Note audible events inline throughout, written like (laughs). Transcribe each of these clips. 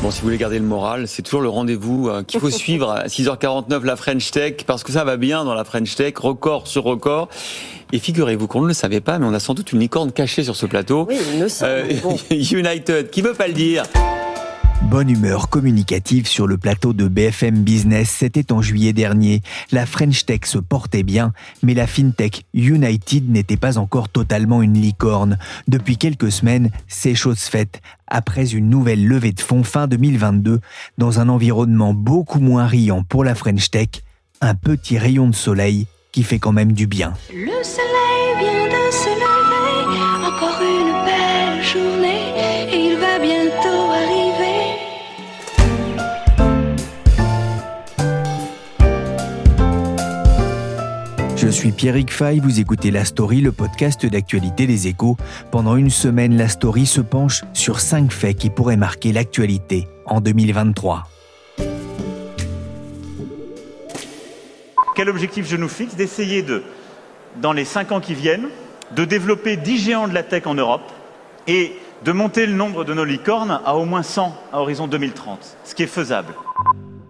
Bon, si vous voulez garder le moral, c'est toujours le rendez-vous euh, qu'il faut (laughs) suivre à 6h49 la French Tech, parce que ça va bien dans la French Tech, record sur record. Et figurez-vous qu'on ne le savait pas, mais on a sans doute une licorne cachée sur ce plateau. Oui, il. Euh, Bon. (laughs) United, qui veut pas le dire? Bonne humeur communicative sur le plateau de BFM Business, c'était en juillet dernier. La French Tech se portait bien, mais la FinTech United n'était pas encore totalement une licorne. Depuis quelques semaines, c'est chose faite. Après une nouvelle levée de fonds fin 2022, dans un environnement beaucoup moins riant pour la French Tech, un petit rayon de soleil qui fait quand même du bien. Je suis Pierrick Fay, vous écoutez La Story, le podcast d'actualité des échos. Pendant une semaine, La Story se penche sur cinq faits qui pourraient marquer l'actualité en 2023. Quel objectif je nous fixe D'essayer de, dans les cinq ans qui viennent, de développer 10 géants de la tech en Europe et de monter le nombre de nos licornes à au moins 100 à horizon 2030, ce qui est faisable.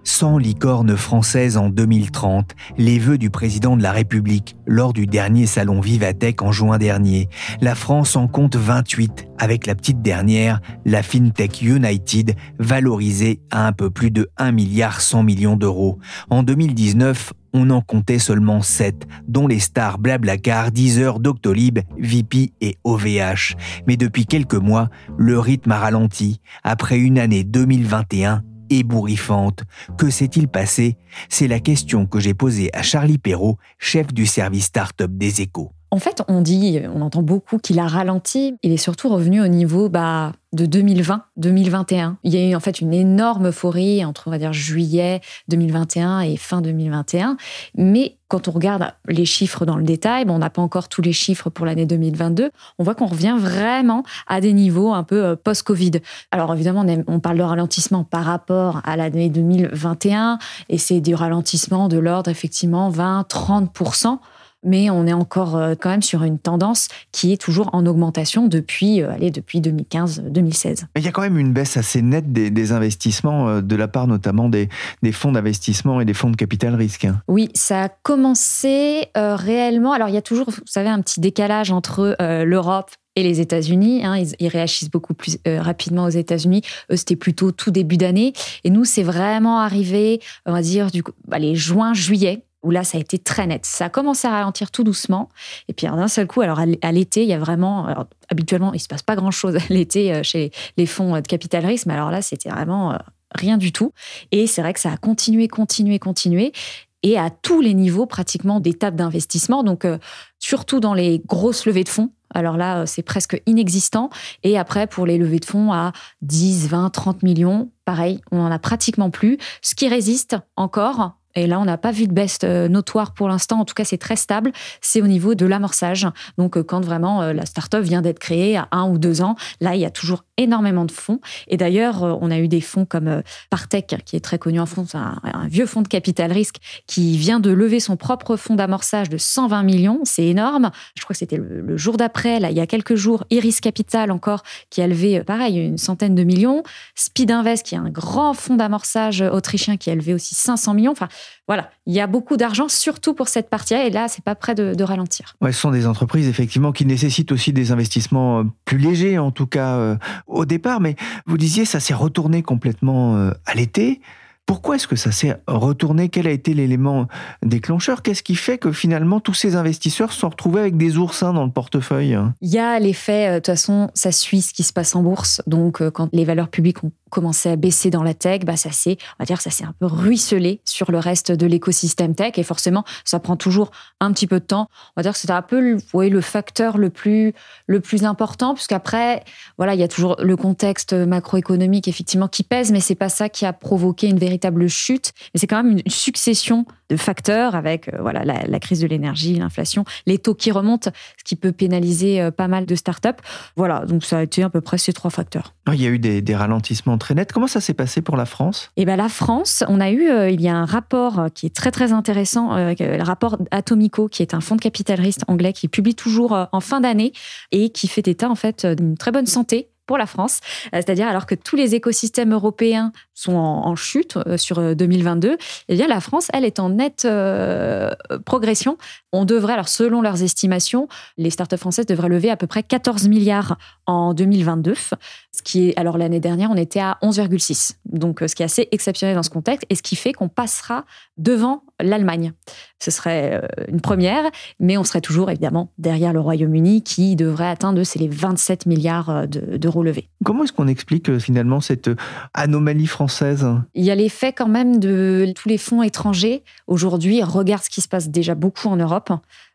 100 licornes françaises en 2030, les vœux du président de la République lors du dernier salon Vivatech en juin dernier. La France en compte 28, avec la petite dernière, la FinTech United, valorisée à un peu plus de 1 milliard 100 millions d'euros. En 2019, on en comptait seulement 7, dont les stars Blablacar, Deezer, Doctolib, VP et OVH. Mais depuis quelques mois, le rythme a ralenti. Après une année 2021 ébouriffante. Que s'est-il passé? C'est la question que j'ai posée à Charlie Perrault, chef du service start-up des échos. En fait, on dit, on entend beaucoup qu'il a ralenti. Il est surtout revenu au niveau bah, de 2020-2021. Il y a eu en fait une énorme euphorie entre, on va dire, juillet 2021 et fin 2021. Mais quand on regarde les chiffres dans le détail, bon, on n'a pas encore tous les chiffres pour l'année 2022, on voit qu'on revient vraiment à des niveaux un peu euh, post-Covid. Alors évidemment, on parle de ralentissement par rapport à l'année 2021, et c'est du ralentissement de l'ordre effectivement 20-30%. Mais on est encore euh, quand même sur une tendance qui est toujours en augmentation depuis, euh, allez, depuis 2015-2016. Mais il y a quand même une baisse assez nette des, des investissements euh, de la part notamment des, des fonds d'investissement et des fonds de capital risque. Oui, ça a commencé euh, réellement. Alors, il y a toujours, vous savez, un petit décalage entre euh, l'Europe et les États-Unis. hein. ils, ils réagissent beaucoup plus euh, rapidement aux États-Unis. Eux, c'était plutôt tout début d'année. Et nous, c'est vraiment arrivé, on va dire, du coup, allez, juin, juillet où là, ça a été très net. Ça a commencé à ralentir tout doucement. Et puis, d'un seul coup, alors à l'été, il y a vraiment... alors, habituellement, il se passe pas grand-chose à l'été euh, chez les fonds euh, de capital risque, mais alors là, c'était vraiment euh, rien du tout. Et c'est vrai que ça a continué, continué, continué et à tous les niveaux pratiquement d'étapes d'investissement. Donc, surtout dans les grosses levées de fonds. Alors là, c'est presque inexistant. Et après, pour les levées de fonds à 10, 20, 30 millions, pareil, on n'en a pratiquement plus. Ce qui résiste encore, et là, on n'a pas vu de baisse euh, notoire pour l'instant, en tout cas, c'est très stable, c'est au niveau de l'amorçage. Donc, euh, quand vraiment euh, la start-up vient d'être créée à un ou deux ans, là, il y a toujours énormément de fonds. Et d'ailleurs, euh, on a eu des fonds comme euh, Partech, qui est très connu en France, un, vieux fonds de capital risque, qui vient de lever son propre fonds d'amorçage de 120 millions. C'est énorme. Je crois que c'était le, jour d'après, là, il y a quelques jours, Iris Capital encore, qui a levé, euh, pareil, une centaine de millions. Speed Invest, qui est un grand fonds d'amorçage autrichien, qui a levé aussi 500 millions. Enfin, voilà, il y a beaucoup d'argent, surtout pour cette partie-là, et là, c'est pas prêt de, ralentir. Ce sont des entreprises effectivement qui nécessitent aussi des investissements plus légers, en tout cas au départ. Mais vous disiez, ça s'est retourné complètement euh, à l'été. Pourquoi est-ce que ça s'est retourné? Quel a été l'élément déclencheur? Qu'est-ce qui fait que finalement tous ces investisseurs se sont retrouvés avec des oursins dans le portefeuille? Il y a l'effet, euh, de toute façon, ça suit ce qui se passe en bourse. Donc, euh, quand les valeurs publiques ont commencé à baisser dans la tech, bah, ça s'est, on va dire, ça s'est un peu ruisselé sur le reste de l'écosystème tech. Et forcément, ça prend toujours un petit peu de temps. On va dire que c'était un peu, le, le facteur le plus, le plus important, puisqu'après, voilà, il y a toujours le contexte macroéconomique, effectivement, qui pèse, mais c'est pas ça qui a provoqué une véritable chute. Mais c'est quand même une succession de facteurs avec, euh, voilà, la, crise de l'énergie, l'inflation, les taux qui remontent, ce qui peut pénaliser euh, pas mal de startups. Voilà, donc ça a été à peu près ces trois facteurs. Ah, il y a eu des, ralentissements très nets. Comment ça s'est passé pour la France? Eh ben la France, on a eu, euh, il y a un rapport qui est très très intéressant, le rapport Atomico, qui est un fonds de capital risque anglais qui publie toujours en fin d'année et qui fait état en fait d'une très bonne santé pour la France. Euh, c'est-à-dire, alors que tous les écosystèmes européens sont en, chute euh, sur 2022, euh, eh bien, la France, elle, est en nette progression. On devrait, alors selon leurs estimations, les startups françaises devraient lever à peu près 14 milliards en 2022, ce qui est, alors l'année dernière, on était à 11,6. Donc, ce qui est assez exceptionnel dans ce contexte et ce qui fait qu'on passera devant l'Allemagne. Ce serait une première, mais on serait toujours évidemment derrière le Royaume-Uni qui devrait atteindre les 27 milliards d'euros Comment est-ce qu'on explique euh, finalement cette euh, anomalie française? Il y a l'effet quand même de tous les fonds étrangers. Aujourd'hui regardent ce qui se passe déjà beaucoup en Europe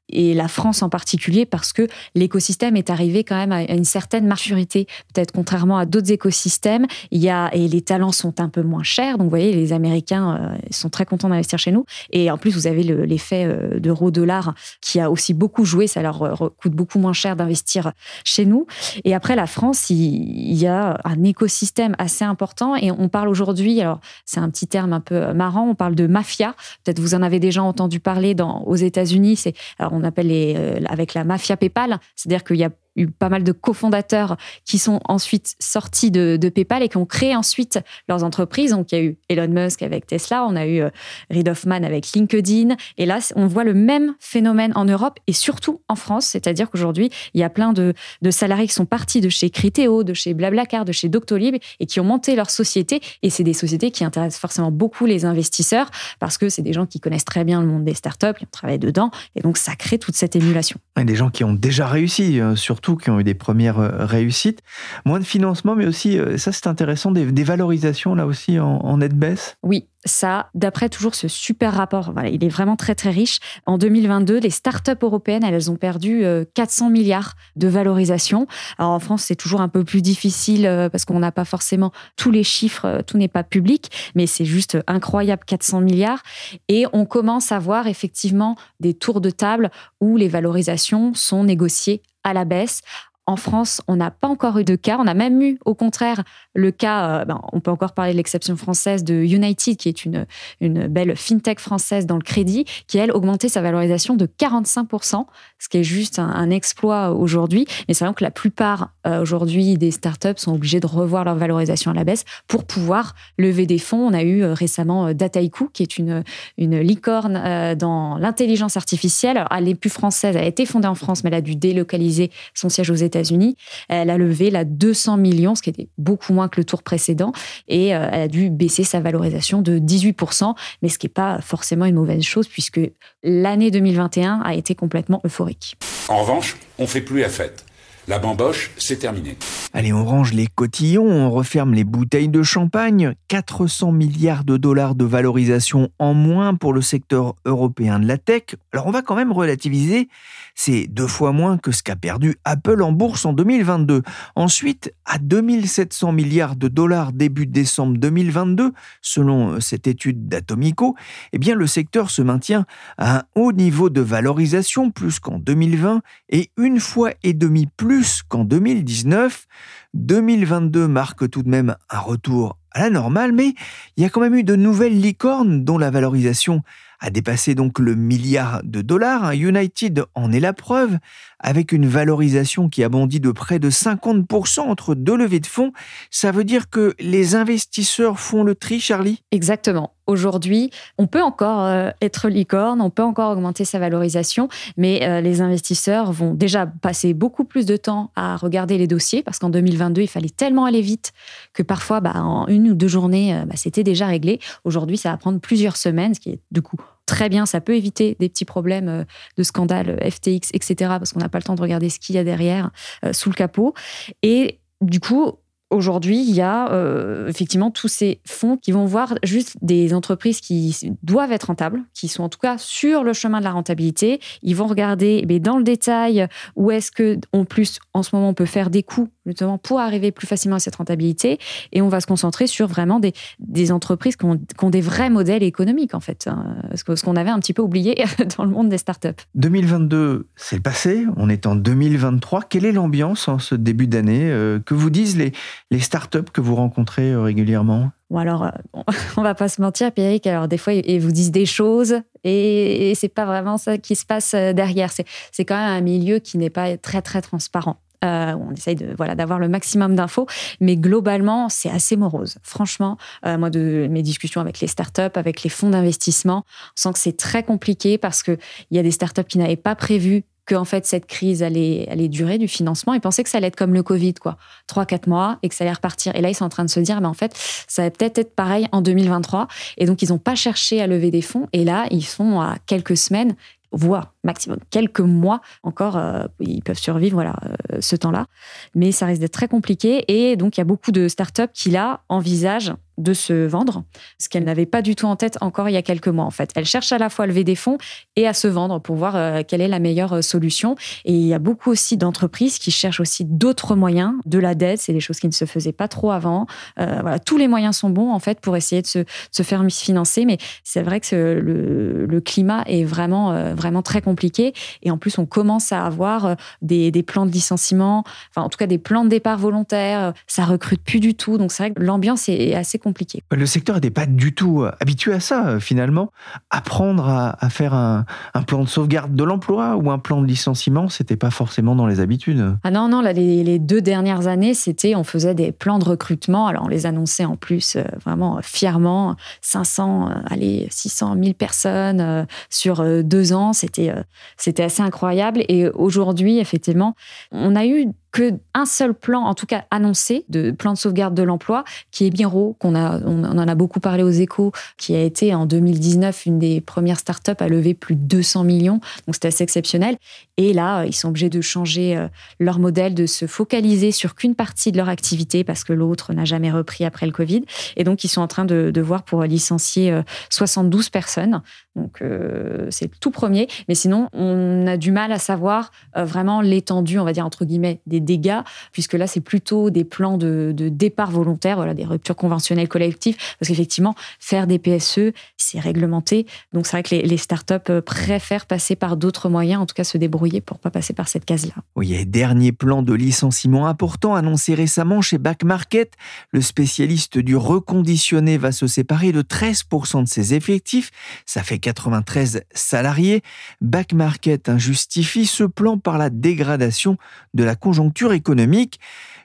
et la France en particulier, parce que l'écosystème est arrivé quand même à une certaine maturité. Peut-être contrairement à d'autres écosystèmes, il y a, et les talents sont un peu moins chers. Donc, vous voyez, les Américains euh, sont très contents d'investir chez nous. Et en plus, vous avez l'effet euh, d'euro-dollar qui a aussi beaucoup joué. Ça leur euh, coûte beaucoup moins cher d'investir chez nous. Et après, la France, il, y a un écosystème assez important. Et on parle aujourd'hui, alors c'est un petit terme un peu marrant, on parle de mafia. Peut-être vous en avez déjà entendu parler dans, aux États-Unis. C'est, on appelle les, euh, avec la mafia PayPal, c'est-à-dire qu'il y a eu pas mal de cofondateurs qui sont ensuite sortis de, PayPal et qui ont créé ensuite leurs entreprises. Donc, il y a eu Elon Musk avec Tesla, on a eu euh, Reid Hoffman avec LinkedIn. Et là, on voit le même phénomène en Europe et surtout en France. C'est-à-dire qu'aujourd'hui, il y a plein de, salariés qui sont partis de chez Criteo, de chez Blablacar, de chez Doctolib et qui ont monté leur société. Et c'est des sociétés qui intéressent forcément beaucoup les investisseurs parce que c'est des gens qui connaissent très bien le monde des startups, qui ont travaillé dedans. Et donc, ça crée toute cette émulation. Et des gens qui ont déjà réussi, euh, surtout qui ont eu des premières euh, réussites. Moins de financement, mais aussi, euh, ça c'est intéressant, des, valorisations là aussi en, en nette baisse. Oui, ça, d'après toujours ce super rapport, il est vraiment très très riche. En 2022, les startups européennes, elles ont perdu 400 euh, milliards de valorisation. Alors en France, c'est toujours un peu plus difficile parce qu'on n'a pas forcément tous les chiffres, tout n'est pas public, mais c'est juste incroyable, 400 milliards. Et on commence à voir effectivement des tours de table où les valorisations sont négociées à la baisse en France, on n'a pas encore eu de cas. On a même eu, au contraire, le cas, euh, ben, on peut encore parler de l'exception française de United, qui est une, une belle fintech française dans le crédit, qui, elle, augmenté sa valorisation de 45%, ce qui est juste un, exploit aujourd'hui. Mais c'est vrai que la plupart, euh, aujourd'hui, des startups sont obligés de revoir leur valorisation à la baisse pour pouvoir lever des fonds. On a eu euh, récemment Dataiku, qui est une, une licorne dans l'intelligence artificielle. elle n'est plus française, elle a été fondée en France, mais elle a dû délocaliser son siège aux États États-Unis. Elle a levé la 200 millions, ce qui était beaucoup moins que le tour précédent, et euh, elle a dû baisser sa valorisation de 18%, mais ce qui n'est pas forcément une mauvaise chose puisque l'année 2021 a été complètement euphorique. En revanche, on fait plus la fête. La bamboche, c'est terminé. Allez, on range les cotillons, on referme les bouteilles de champagne. 400 milliards de dollars de valorisation en moins pour le secteur européen de la tech. Alors on va quand même relativiser, c'est deux fois moins que ce qu'a perdu Apple en bourse en 2022. Ensuite, à 2700 milliards de dollars début décembre 2022, selon cette étude d'Atomico, eh bien le secteur se maintient à un haut niveau de valorisation, plus qu'en 2020, et une fois et plus plus qu'en 2019. 2022 marque tout de même un retour à la normale, mais il y a quand même eu de nouvelles licornes dont la valorisation a dépassé donc le milliard de dollars. United en est la preuve, avec une valorisation qui a bondi de près de 50% entre deux levées de fonds. Ça veut dire que les investisseurs font le tri, Charlie? Exactement. Aujourd'hui, on peut encore euh, être licorne, on peut encore augmenter sa valorisation, mais euh, les investisseurs vont déjà passer beaucoup plus de temps à regarder les dossiers parce qu'en 2022, il fallait tellement aller vite que parfois, bah, en une ou deux journées, euh, bah, c'était déjà réglé. Aujourd'hui, ça va prendre plusieurs semaines, ce qui est du coup très bien. Ça peut éviter des petits problèmes de scandale FTX, etc., parce qu'on n'a pas le temps de regarder ce qu'il y a derrière, sous le capot. Et du coup, aujourd'hui, il y a euh, effectivement tous ces fonds qui vont voir juste des entreprises qui doivent être rentables, qui sont en tout cas sur le chemin de la rentabilité. Ils vont regarder mais dans le détail où est-ce que, plus, en ce moment, on peut faire des coûts justement pour arriver plus facilement à cette rentabilité. Et on va se concentrer sur vraiment des, des entreprises qui ont, qui ont, des vrais modèles économiques, en fait. Hein. ce qu'on avait un petit peu oublié (laughs) dans le monde des startups. 2022, c'est le passé. On est en 2023. Quelle est l'ambiance en ce début d'année euh, Que vous disent les, les startups que vous rencontrez euh, régulièrement? Bon alors, euh, (laughs) on va pas se mentir, Pierrick. Alors des fois, ils vous disent des choses et, c'est pas vraiment ça qui se passe derrière. C'est quand même un milieu qui n'est pas très très transparent. Euh, on essaye de voilà d'avoir le maximum d'infos, mais globalement c'est assez morose. Franchement, euh, moi de mes discussions avec les startups, avec les fonds d'investissement, on sent que c'est très compliqué parce que il y a des startups qui n'avaient pas prévu que en fait cette crise allait, allait durer du financement et pensaient que ça allait être comme le Covid, quoi, trois quatre mois et que ça allait repartir. Et là ils sont en train de se dire, mais en fait ça va peut-être être pareil en 2023. Et donc ils n'ont pas cherché à lever des fonds. Et là ils sont à quelques semaines voire maximum quelques mois encore, euh, ils peuvent survivre voilà, euh, ce temps-là. Mais ça risque d'être très compliqué. Et donc, il y a beaucoup de startups qui, là, envisagent de se vendre, ce qu'elle n'avait pas du tout en tête encore il y a quelques mois en fait. Elle cherche à la fois à lever des fonds et à se vendre pour voir euh, quelle est la meilleure solution. Et il y a beaucoup aussi d'entreprises qui cherchent aussi d'autres moyens, de la dette, c'est des choses qui ne se faisaient pas trop avant. Voilà, tous les moyens sont bons en fait pour essayer de se, faire financer, mais c'est vrai que le, le, climat est vraiment vraiment très compliqué et en plus on commence à avoir des, des plans de licenciement, enfin en tout cas des plans de départ volontaires, ça recrute plus du tout, donc c'est vrai que l'ambiance est assez compliqué. Le secteur n'était pas du tout euh, habitué à ça, euh, finalement. Apprendre à, faire un, plan de sauvegarde de l'emploi ou un plan de licenciement, c'était pas forcément dans les habitudes. Ah non, non, là, les, deux dernières années, c'était, on faisait des plans de recrutement. Alors, on les annonçait en plus euh, vraiment fièrement 500, allez, 600 000 personnes sur deux ans. C'était, c'était assez incroyable. Et aujourd'hui, effectivement, on a eu que un seul plan, en tout cas annoncé, de plan de sauvegarde de l'emploi, qui est Miro, qu'on a, on en a beaucoup parlé aux échos, qui a été en 2019 une des premières startups à lever plus de 200 millions. Donc c'était assez exceptionnel. Et là, ils sont obligés de changer euh, leur modèle, de se focaliser sur qu'une partie de leur activité parce que l'autre n'a jamais repris après le Covid. Et donc ils sont en train de, de voir pour licencier 72 euh, personnes. Donc euh, c'est tout premier. Mais sinon, on a du mal à savoir vraiment l'étendue, on va dire entre guillemets, des dégâts, puisque là, c'est plutôt des plans de, départ volontaire, voilà, des ruptures conventionnelles collectives, parce qu'effectivement, faire des PSE, c'est réglementé. Donc, c'est vrai que les, startups euh, préfèrent passer par d'autres moyens, en tout cas se débrouiller pour pas passer par cette case-là. Oui, dernier plan de licenciement important annoncé récemment chez Back Market. Le spécialiste du reconditionné va se séparer de 13% de ses effectifs. Ça fait 93 salariés. Back Market justifie ce plan par la dégradation de la conjoncture économique.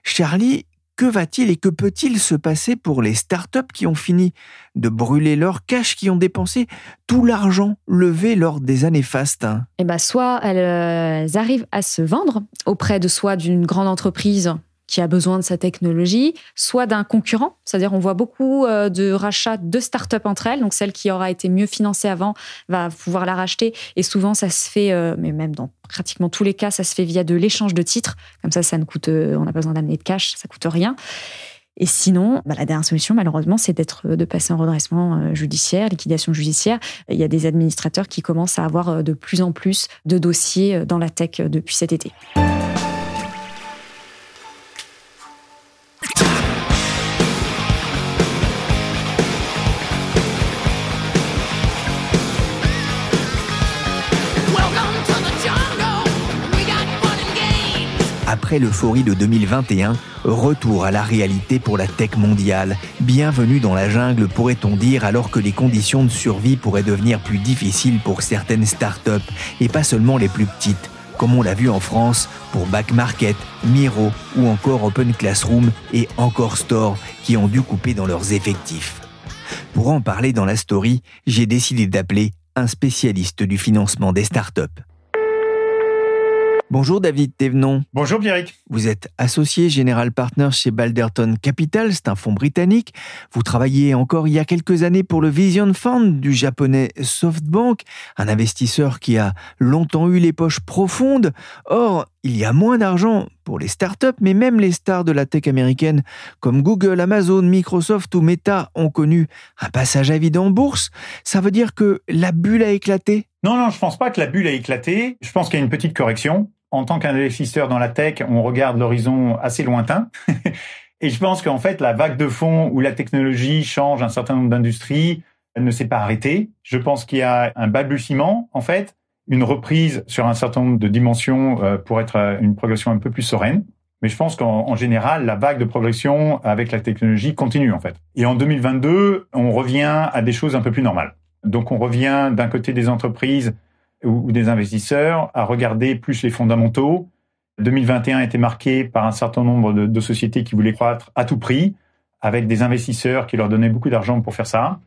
Charlie, que va-t-il et que peut-il se passer pour les startups qui ont fini de brûler leur cash, qui ont dépensé tout l'argent levé lors des années fastes? Eh ben, soit elles, elles arrivent à se vendre auprès de soit d'une grande entreprise qui a besoin de sa technologie, soit d'un concurrent. C'est-à-dire, on voit beaucoup euh, de rachats de start-up entre elles. Donc, celle qui aura été mieux financée avant va pouvoir la racheter. Et souvent, ça se fait, euh, mais même dans pratiquement tous les cas, ça se fait via de l'échange de titres. Comme ça, ça ne coûte, euh, on n'a pas besoin d'amener de cash, ça coûte rien. Et sinon, bah, la dernière solution, malheureusement, c'est d'être, de passer en redressement judiciaire, liquidation judiciaire. Il y a des administrateurs qui commencent à avoir de plus en plus de dossiers dans la tech depuis cet été. Après l'euphorie de 2021, retour à la réalité pour la tech mondiale. Bienvenue dans la jungle, pourrait-on dire, alors que les conditions de survie pourraient devenir plus difficiles pour certaines startups, et pas seulement les plus petites, comme on l'a vu en France pour Back Market, Miro ou encore Open Classroom et Encore Store, qui ont dû couper dans leurs effectifs. Pour en parler dans la story, j'ai décidé d'appeler un spécialiste du financement des startups. Bonjour David Thévenon. Bonjour Pierrick. Vous êtes associé général partner chez Balderton Capital, c'est un fonds britannique. Vous travailliez encore il y a quelques années pour le Vision Fund du japonais SoftBank, un investisseur qui a longtemps eu les poches profondes. Or, il y a moins d'argent pour les startups, mais même les stars de la tech américaine comme Google, Amazon, Microsoft ou Meta ont connu un passage à vide en bourse. Ça veut dire que la bulle a éclaté? Non, non, je pense pas que la bulle a éclaté. Je pense qu'il y a une petite correction en tant qu'investisseur dans la tech, on regarde l'horizon assez lointain. (laughs) Et je pense qu'en fait, la vague de fond où la technologie change un certain nombre d'industries, ne s'est pas arrêtée. Je pense qu'il y a un balbutiement, en fait, une reprise sur un certain nombre de dimensions euh, pour être euh, une progression un peu plus sereine. Mais je pense qu'en général, la vague de progression avec la technologie continue, en fait. Et en 2022, on revient à des choses un peu plus normales. Donc, on revient d'un côté des entreprises ou, des investisseurs à regarder plus les fondamentaux. 2021 a été marqué par un certain nombre de, sociétés qui voulaient croître à tout prix, avec des investisseurs qui leur donnaient beaucoup d'argent pour faire ça.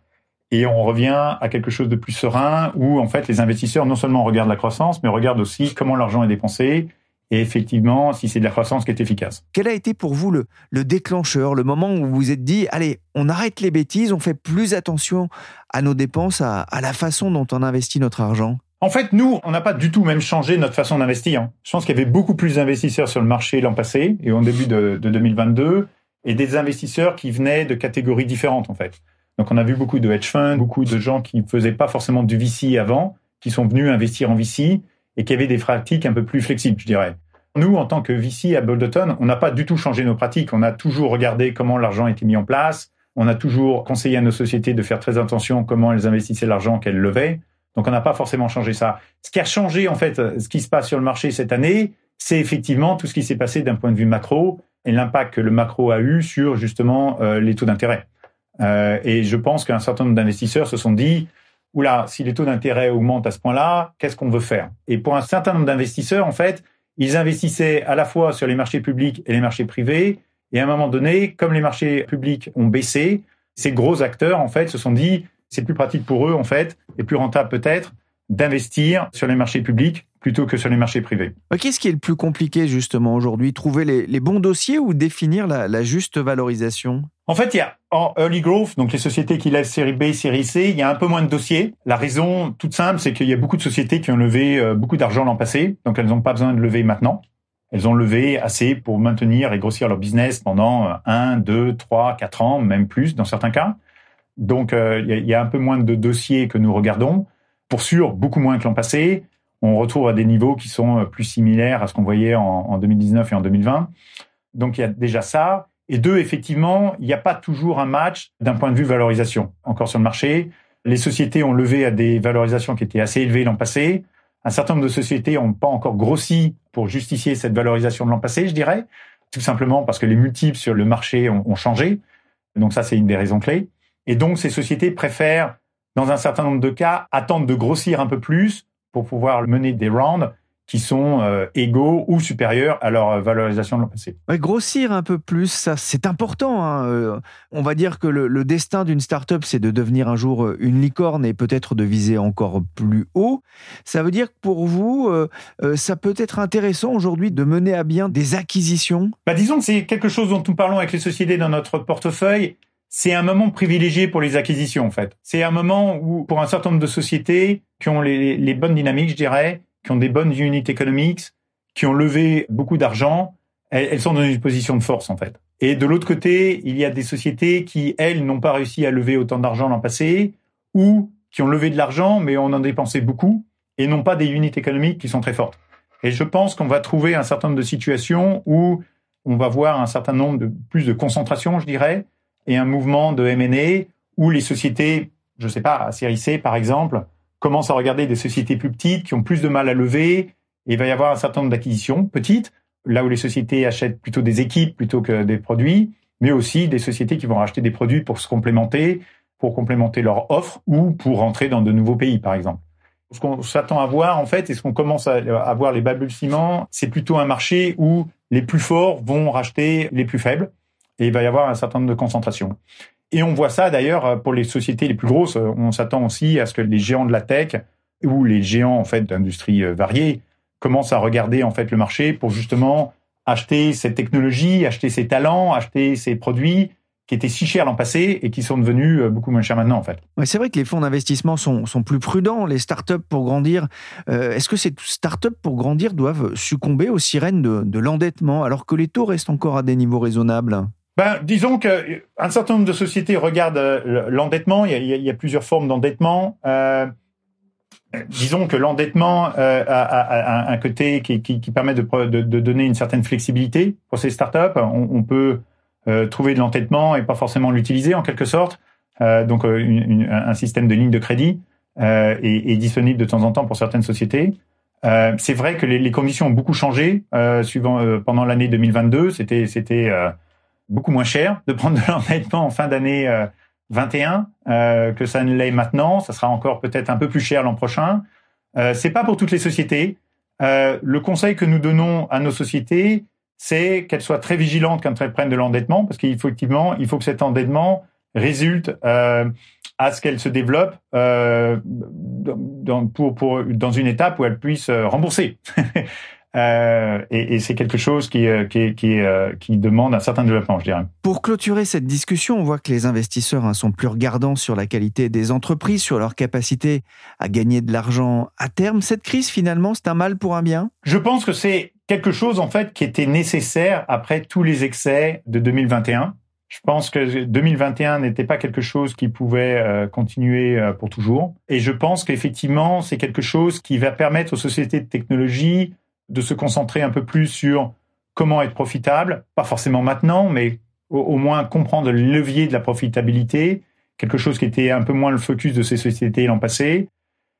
Et on revient à quelque chose de plus serein où, en fait, les investisseurs non seulement regardent la croissance, mais regardent aussi comment l'argent est dépensé et effectivement si c'est de la croissance qui est efficace. Quel a été pour vous le, le déclencheur, le moment où vous vous êtes dit, allez, on arrête les bêtises, on fait plus attention à nos dépenses, à la façon dont on investit notre argent? En fait, nous, on n'a pas du tout même changé notre façon d'investir. Je pense qu'il y avait beaucoup plus d'investisseurs sur le marché l'an passé et au début de, 2022, et des investisseurs qui venaient de catégories différentes, en fait. Donc, on a vu beaucoup de hedge funds, beaucoup de gens qui faisaient pas forcément du VC avant, qui sont venus investir en VC et qui avaient des pratiques un peu plus flexibles, je dirais. Nous, en tant que VC à Boulderton, on n'a pas du tout changé nos pratiques. On a toujours regardé comment l'argent était mis en place. On a toujours conseillé à nos sociétés de faire très attention comment elles investissaient l'argent qu'elles levaient. Donc on n'a pas forcément changé ça. Ce qui a changé en fait, ce qui se passe sur le marché cette année, c'est effectivement tout ce qui s'est passé d'un point de vue macro et l'impact que le macro a eu sur justement euh, les taux d'intérêt. Euh, et je pense qu'un certain nombre d'investisseurs se sont dit oula, si les taux d'intérêt augmentent à ce point-là, qu'est-ce qu'on veut faire? Et pour un certain nombre d'investisseurs, en fait, ils investissaient à la fois sur les marchés publics et les marchés privés. Et à un moment donné, comme les marchés publics ont baissé, ces gros acteurs, en fait, se sont dit c'est plus pratique pour eux, en fait, et plus rentable peut-être, d'investir sur les marchés publics plutôt que sur les marchés privés. Euh, qu'est-ce qui est le plus compliqué justement aujourd'hui? Trouver les, bons dossiers ou définir la, juste valorisation? En fait, il y a en early growth, donc les sociétés qui lèvent série B, série C, il y a un peu moins de dossiers. La raison toute simple, c'est qu'il y a beaucoup de sociétés qui ont levé euh, beaucoup d'argent l'an passé, donc elles n'ont pas besoin de lever maintenant. Elles ont levé assez pour maintenir et grossir leur business pendant 1, 2, 3, 4 ans, même plus dans certains cas. Donc, euh, il y, a un peu moins de dossiers que nous regardons. Pour sûr, beaucoup moins que l'an passé. On retrouve à des niveaux qui sont euh, plus similaires à ce qu'on voyait en, 2019 et en 2020. Donc, il y a déjà ça. Et deux, effectivement, il n'y a pas toujours un match d'un point de vue valorisation. Encore sur le marché, les sociétés ont levé à des valorisations qui étaient assez élevées l'an passé. Un certain nombre de sociétés n'ont pas encore grossi pour justifier cette valorisation de l'an passé, je dirais, tout simplement parce que les multiples sur le marché ont, ont changé. Donc ça, c'est une des raisons clés. Et donc, ces sociétés préfèrent, dans un certain nombre de cas, attendre de grossir un peu plus pour pouvoir mener des rounds qui sont euh, égaux ou supérieurs à leur valorisation de l'an passé. grossir un peu plus, ça c'est important. Hein. Euh, on va dire que le, destin d'une start-up, c'est de devenir un jour euh, une licorne et peut-être de viser encore plus haut. Ça veut dire que pour vous, ça peut être intéressant aujourd'hui de mener à bien des acquisitions? Bah, Disons que c'est quelque chose dont nous parlons avec les sociétés dans notre portefeuille c'est un moment privilégié pour les acquisitions, en fait. C'est un moment où, pour un certain nombre de sociétés qui ont les, bonnes dynamiques, je dirais, qui ont des bonnes unit economics, qui ont levé beaucoup d'argent, elles, sont dans une position de force, en fait. Et de l'autre côté, il y a des sociétés qui, elles, n'ont pas réussi à lever autant d'argent l'an passé, ou qui ont levé de l'argent, mais on en dépensé beaucoup, et n'ont pas des unités économiques qui sont très fortes. Et je pense qu'on va trouver un certain nombre de situations où on va voir un certain nombre de plus de concentration, je dirais, et un mouvement de M&A où les sociétés, je sais pas, à série par exemple, commencent à regarder des sociétés plus petites qui ont plus de mal à lever et il va y avoir un certain nombre d'acquisitions petites, là où les sociétés achètent plutôt des équipes plutôt que des produits, mais aussi des sociétés qui vont racheter des produits pour se complémenter, pour complémenter leur offre ou pour rentrer dans de nouveaux pays par exemple. Ce qu'on s'attend à voir en fait et ce qu'on commence à voir les balbutiements, c'est plutôt un marché où les plus forts vont racheter les plus faibles et il va y avoir un certain nombre de concentrations. Et on voit ça d'ailleurs pour les sociétés les plus grosses. On s'attend aussi à ce que les géants de la tech ou les géants en fait d'industries variées commencent à regarder en fait le marché pour justement acheter cette technologie, acheter ces talents, acheter ces produits qui étaient si chers l'an passé et qui sont devenus euh, beaucoup moins chers maintenant en fait. C'est vrai que les fonds d'investissement sont, plus prudents, les startups pour grandir. Euh, est-ce que ces startups pour grandir doivent succomber aux sirènes de l'endettement alors que les taux restent encore à des niveaux raisonnables? Ben, disons qu'un certain nombre de sociétés regardent euh, l'endettement. Il, y a plusieurs formes d'endettement. Euh, disons que l'endettement euh, a, un côté qui, permet de, donner une certaine flexibilité pour ces startups. On, peut euh, trouver de l'entêtement et pas forcément l'utiliser en quelque sorte. Euh, donc euh, un système de ligne de crédit est, disponible de temps en temps pour certaines sociétés. c'est vrai que les, conditions ont beaucoup changé pendant l'année 2022. C'était c'était beaucoup moins cher de prendre de l'endettement en fin d'année 21 que ça ne l'est maintenant. Ça sera encore peut-être un peu plus cher l'an prochain. c'est pas pour toutes les sociétés. le conseil que nous donnons à nos sociétés, c'est qu'elles soient très vigilantes quand elles prennent de l'endettement, parce qu'effectivement, il faut que cet endettement résulte euh, à ce qu'elles se développent euh, dans, pour, dans une étape où elles puissent euh, rembourser. (laughs) Euh, et, et c'est quelque chose qui, euh, qui, qui, euh, qui, demande un certain développement, je dirais. Pour clôturer cette discussion, on voit que les investisseurs hein, sont plus regardants sur la qualité des entreprises, sur leur capacité à gagner de l'argent à terme. Cette crise, finalement, c'est un mal pour un bien? Je pense que c'est quelque chose, en fait, qui était nécessaire après tous les excès de 2021. Je pense que 2021 n'était pas quelque chose qui pouvait euh, continuer euh, pour toujours. Et je pense qu'effectivement, c'est quelque chose qui va permettre aux sociétés de technologie de se concentrer un peu plus sur comment être profitable, pas forcément maintenant, mais au, moins comprendre le levier de la profitabilité, quelque chose qui était un peu moins le focus de ces sociétés l'an passé.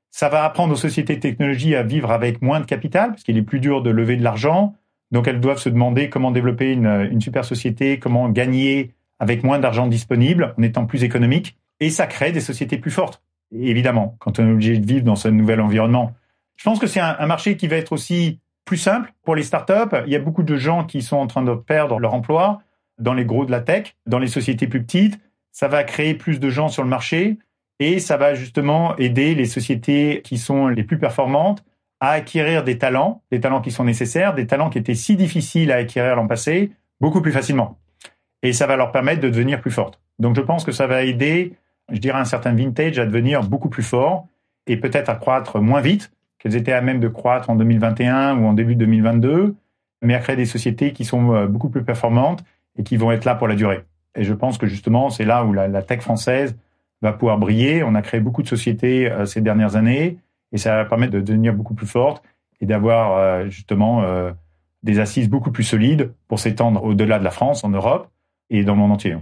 Ça va apprendre aux sociétés de technologie à vivre avec moins de capital, parce qu'il est plus dur de lever de l'argent. Donc elles doivent se demander comment développer une, super société, comment gagner avec moins d'argent disponible, en étant plus économique. Et ça crée des sociétés plus fortes, évidemment, quand on est obligé de vivre dans ce nouvel environnement. Je pense que c'est un marché qui va être aussi plus simple pour les startups. Il y a beaucoup de gens qui sont en train de perdre leur emploi dans les gros de la tech, dans les sociétés plus petites. Ça va créer plus de gens sur le marché et ça va justement aider les sociétés qui sont les plus performantes à acquérir des talents, des talents qui sont nécessaires, des talents qui étaient si difficiles à acquérir l'an passé, beaucoup plus facilement. Et ça va leur permettre de devenir plus fortes. Donc je pense que ça va aider, je dirais, un certain vintage à devenir beaucoup plus fort et peut-être à croître moins vite, qu'elles étaient à même de croître en 2021 ou en début 2022, mais à créer des sociétés qui sont euh, beaucoup plus performantes et qui vont être là pour la durée. Et je pense que justement, c'est là où la, tech française va pouvoir briller. On a créé beaucoup de sociétés euh, ces dernières années et ça va permettre de devenir beaucoup plus forte et d'avoir euh, justement des assises beaucoup plus solides pour s'étendre au-delà de la France, en Europe et dans le monde entier.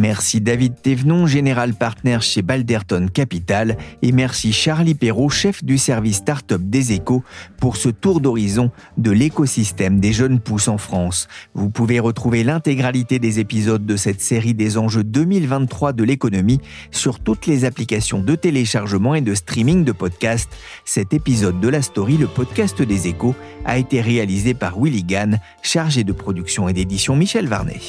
Merci David Thévenon, général partner chez Balderton Capital, et merci Charlie Perrault, chef du service Startup des Échos, pour ce tour d'horizon de l'écosystème des jeunes pousses en France. Vous pouvez retrouver l'intégralité des épisodes de cette série des enjeux 2023 de l'économie sur toutes les applications de téléchargement et de streaming de podcasts. Cet épisode de la story, le podcast des Échos, a été réalisé par Willy Gann, chargé de production et d'édition Michel Varnet.